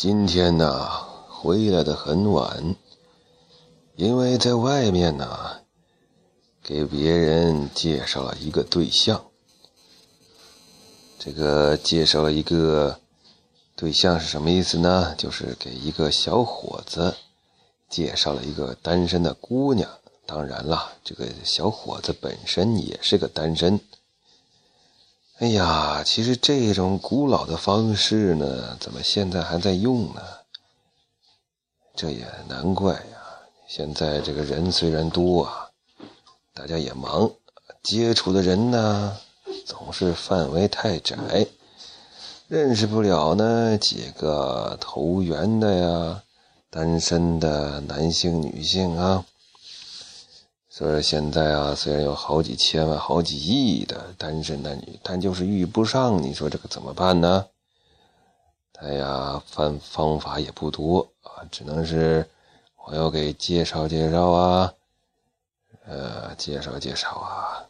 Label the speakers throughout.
Speaker 1: 今天呢，回来的很晚，因为在外面呢，给别人介绍了一个对象。这个介绍了一个对象是什么意思呢？就是给一个小伙子介绍了一个单身的姑娘。当然了，这个小伙子本身也是个单身。哎呀，其实这种古老的方式呢，怎么现在还在用呢？这也难怪呀。现在这个人虽然多啊，大家也忙，接触的人呢总是范围太窄，认识不了呢几个投缘的呀，单身的男性、女性啊。所以现在啊，虽然有好几千万、好几亿的单身男女，但就是遇不上。你说这个怎么办呢？哎呀，方方法也不多啊，只能是我要给介绍介绍啊，呃，介绍介绍啊。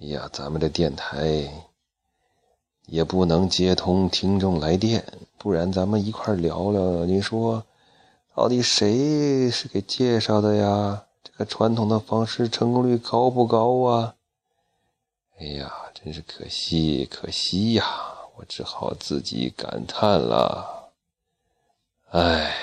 Speaker 1: 哎呀，咱们这电台也不能接通听众来电，不然咱们一块聊聊。你说？到底谁是给介绍的呀？这个传统的方式成功率高不高啊？哎呀，真是可惜，可惜呀！我只好自己感叹了，唉。